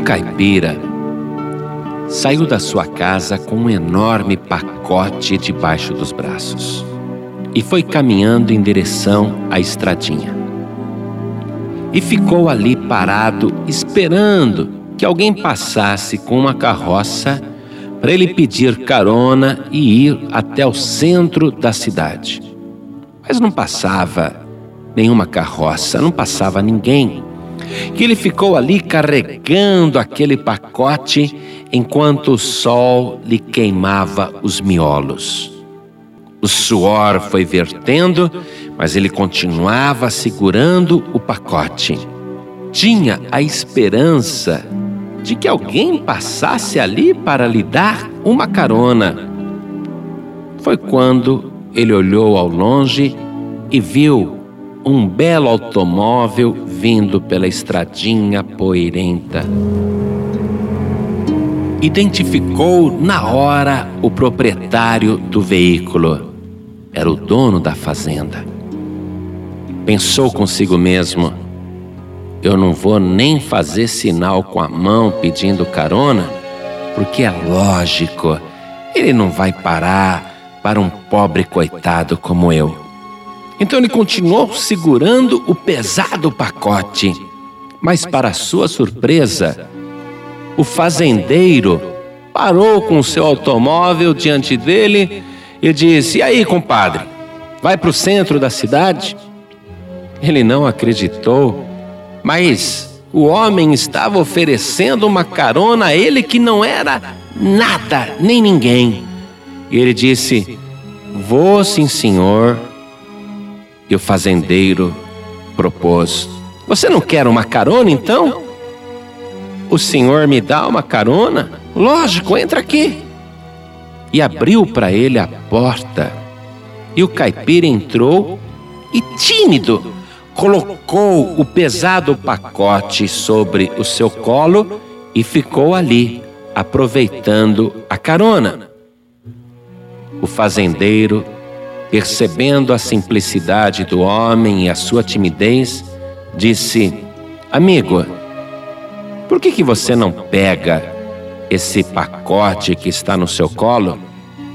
Caipira saiu da sua casa com um enorme pacote debaixo dos braços e foi caminhando em direção à estradinha. E ficou ali parado, esperando que alguém passasse com uma carroça para ele pedir carona e ir até o centro da cidade. Mas não passava nenhuma carroça, não passava ninguém. Que ele ficou ali carregando aquele pacote enquanto o sol lhe queimava os miolos. O suor foi vertendo, mas ele continuava segurando o pacote. Tinha a esperança de que alguém passasse ali para lhe dar uma carona. Foi quando ele olhou ao longe e viu um belo automóvel vindo pela estradinha poeirenta. Identificou na hora o proprietário do veículo. Era o dono da fazenda. Pensou consigo mesmo: eu não vou nem fazer sinal com a mão pedindo carona, porque é lógico, ele não vai parar para um pobre coitado como eu. Então ele continuou segurando o pesado pacote. Mas, para sua surpresa, o fazendeiro parou com o seu automóvel diante dele e disse: E aí, compadre, vai para o centro da cidade? Ele não acreditou mas o homem estava oferecendo uma carona a ele que não era nada, nem ninguém. E ele disse: Vou sim, senhor. E o fazendeiro propôs: Você não quer uma carona então? O senhor me dá uma carona? Lógico, entra aqui. E abriu para ele a porta. E o caipira entrou e, tímido, colocou o pesado pacote sobre o seu colo e ficou ali, aproveitando a carona. O fazendeiro, percebendo a simplicidade do homem e a sua timidez, disse: Amigo, por que, que você não pega esse pacote que está no seu colo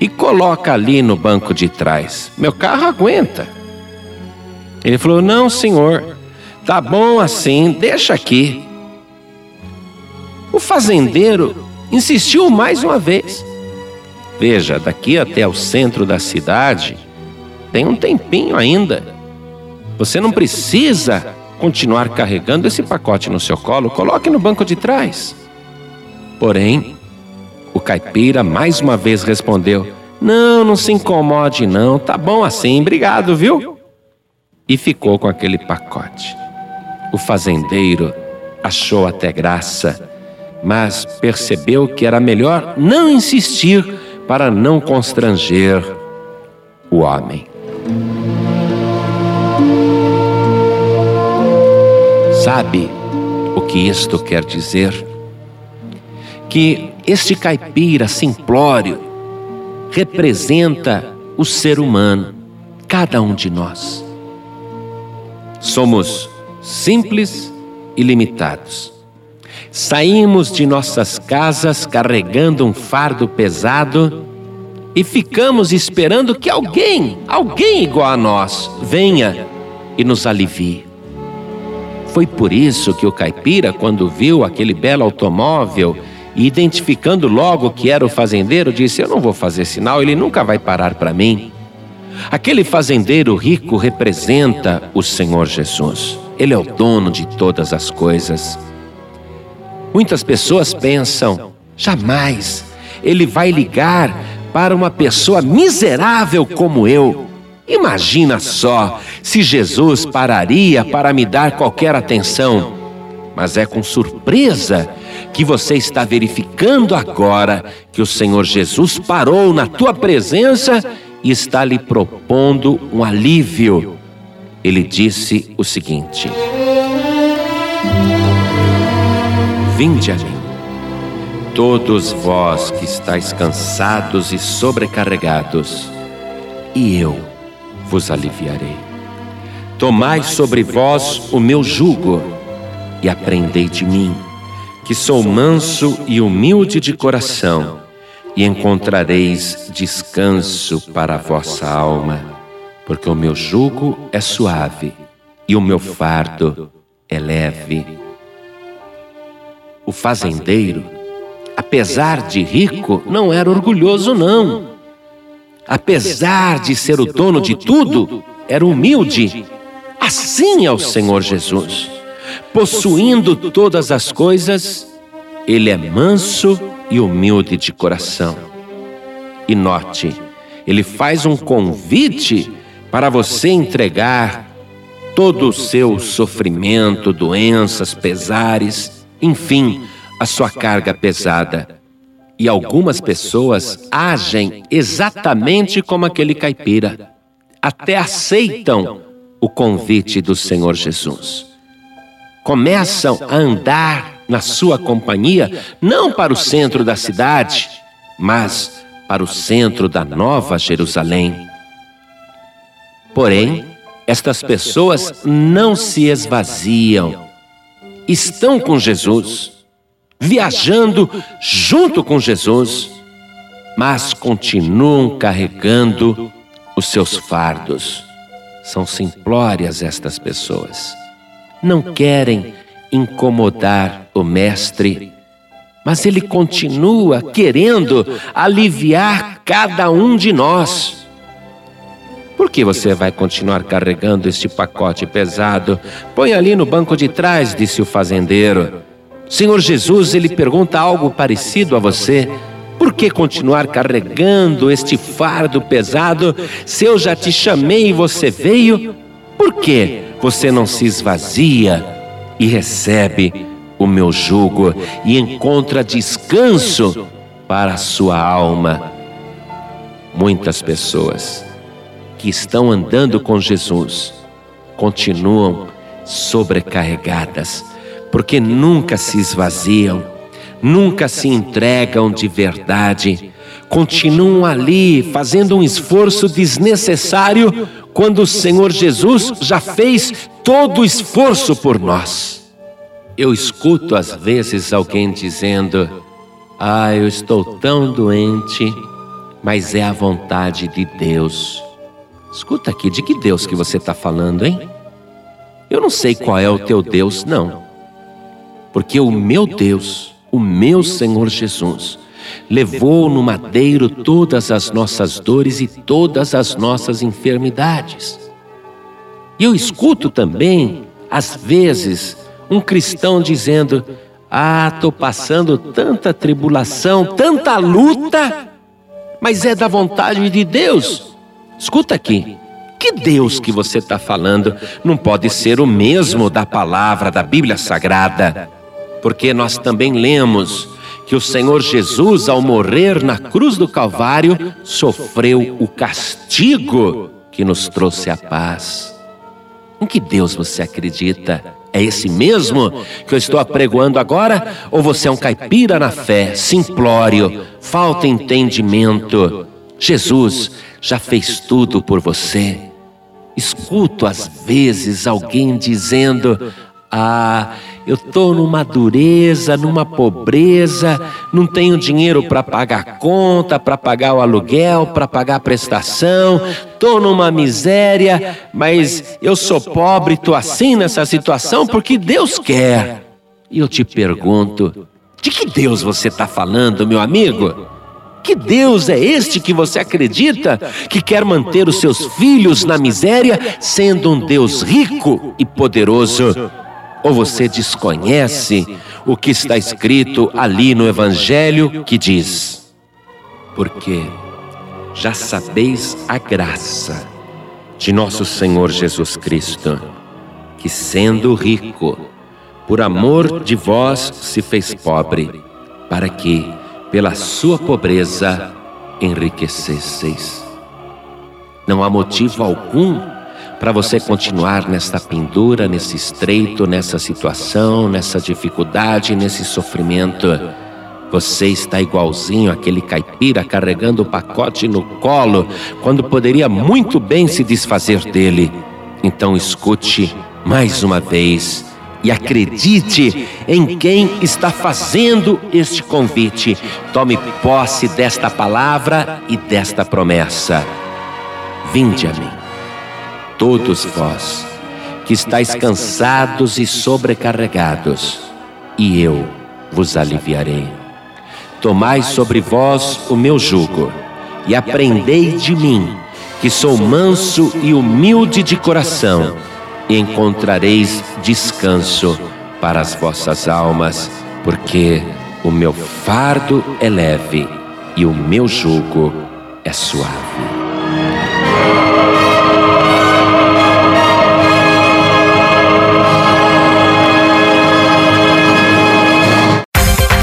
e coloca ali no banco de trás? Meu carro aguenta. Ele falou: Não, senhor, tá bom assim, deixa aqui. O fazendeiro insistiu mais uma vez. Veja, daqui até o centro da cidade tem um tempinho ainda. Você não precisa continuar carregando esse pacote no seu colo, coloque no banco de trás. Porém, o caipira mais uma vez respondeu: Não, não se incomode, não, tá bom assim, obrigado, viu? e ficou com aquele pacote. O fazendeiro achou até graça, mas percebeu que era melhor não insistir para não constranger o homem. Sabe o que isto quer dizer? Que este caipira simplório representa o ser humano, cada um de nós. Somos simples e limitados. Saímos de nossas casas carregando um fardo pesado e ficamos esperando que alguém, alguém igual a nós, venha e nos alivie. Foi por isso que o caipira, quando viu aquele belo automóvel e identificando logo que era o fazendeiro, disse: Eu não vou fazer sinal, ele nunca vai parar para mim. Aquele fazendeiro rico representa o Senhor Jesus. Ele é o dono de todas as coisas. Muitas pessoas pensam: jamais ele vai ligar para uma pessoa miserável como eu. Imagina só se Jesus pararia para me dar qualquer atenção. Mas é com surpresa que você está verificando agora que o Senhor Jesus parou na tua presença e está lhe propondo um alívio. Ele disse o seguinte: Vinde a mim, todos vós que estáis cansados e sobrecarregados, e eu vos aliviarei. Tomai sobre vós o meu jugo e aprendei de mim que sou manso e humilde de coração, e encontrareis descanso para a vossa alma, porque o meu jugo é suave e o meu fardo é leve. O fazendeiro, apesar de rico, não era orgulhoso, não. Apesar de ser o dono de tudo, era humilde. Assim é o Senhor Jesus possuindo todas as coisas, ele é manso e humilde de coração. E note, ele faz um convite para você entregar todo o seu sofrimento, doenças, pesares, enfim, a sua carga pesada. E algumas pessoas agem exatamente como aquele caipira, até aceitam o convite do Senhor Jesus. Começam a andar na sua companhia, não para o centro da cidade, mas para o centro da Nova Jerusalém. Porém, estas pessoas não se esvaziam, estão com Jesus, viajando junto com Jesus, mas continuam carregando os seus fardos. São simplórias estas pessoas não querem incomodar o Mestre, mas ele continua querendo aliviar cada um de nós. Por que você vai continuar carregando este pacote pesado? Põe ali no banco de trás, disse o fazendeiro. Senhor Jesus, ele pergunta algo parecido a você. Por que continuar carregando este fardo pesado se eu já te chamei e você veio? Por que você não se esvazia e recebe o meu jugo e encontra descanso para a sua alma? Muitas pessoas que estão andando com Jesus continuam sobrecarregadas, porque nunca se esvaziam, nunca se entregam de verdade, continuam ali fazendo um esforço desnecessário quando o Senhor Jesus já fez todo o esforço por nós. Eu escuto às vezes alguém dizendo: Ah, eu estou tão doente, mas é a vontade de Deus. Escuta aqui, de que Deus que você está falando, hein? Eu não sei qual é o teu Deus, não. Porque o meu Deus, o meu Senhor Jesus, levou no madeiro todas as nossas dores e todas as nossas enfermidades. E eu escuto também, às vezes, um cristão dizendo: Ah, estou passando tanta tribulação, tanta luta, mas é da vontade de Deus. Escuta aqui. Que Deus que você está falando não pode ser o mesmo da palavra da Bíblia Sagrada, porque nós também lemos que o Senhor Jesus, ao morrer na cruz do Calvário, sofreu o castigo que nos trouxe a paz. Em que Deus você acredita? É esse mesmo que eu estou apregoando agora? Ou você é um caipira na fé, simplório, falta entendimento? Jesus já fez tudo por você. Escuto às vezes alguém dizendo: Ah, eu estou numa dureza, numa pobreza, não tenho dinheiro para pagar conta, para pagar o aluguel, para pagar a prestação, estou numa miséria, mas eu sou pobre, estou assim nessa situação porque Deus quer. E eu te pergunto: de que Deus você está falando, meu amigo? Que Deus é este que você acredita que quer manter os seus filhos na miséria, sendo um Deus rico e poderoso? Ou você desconhece o que está escrito ali no Evangelho que diz: Porque já sabeis a graça de nosso Senhor Jesus Cristo, que sendo rico, por amor de vós se fez pobre, para que, pela sua pobreza, enriquecesseis. Não há motivo algum para você continuar nesta pendura, nesse estreito, nessa situação, nessa dificuldade, nesse sofrimento. Você está igualzinho aquele caipira carregando o pacote no colo, quando poderia muito bem se desfazer dele. Então escute mais uma vez e acredite em quem está fazendo este convite. Tome posse desta palavra e desta promessa. Vinde a mim, todos vós que estáis cansados e sobrecarregados, e eu vos aliviarei. Tomai sobre vós o meu jugo e aprendei de mim, que sou manso e humilde de coração e encontrareis descanso para as vossas almas, porque o meu fardo é leve e o meu jugo é suave.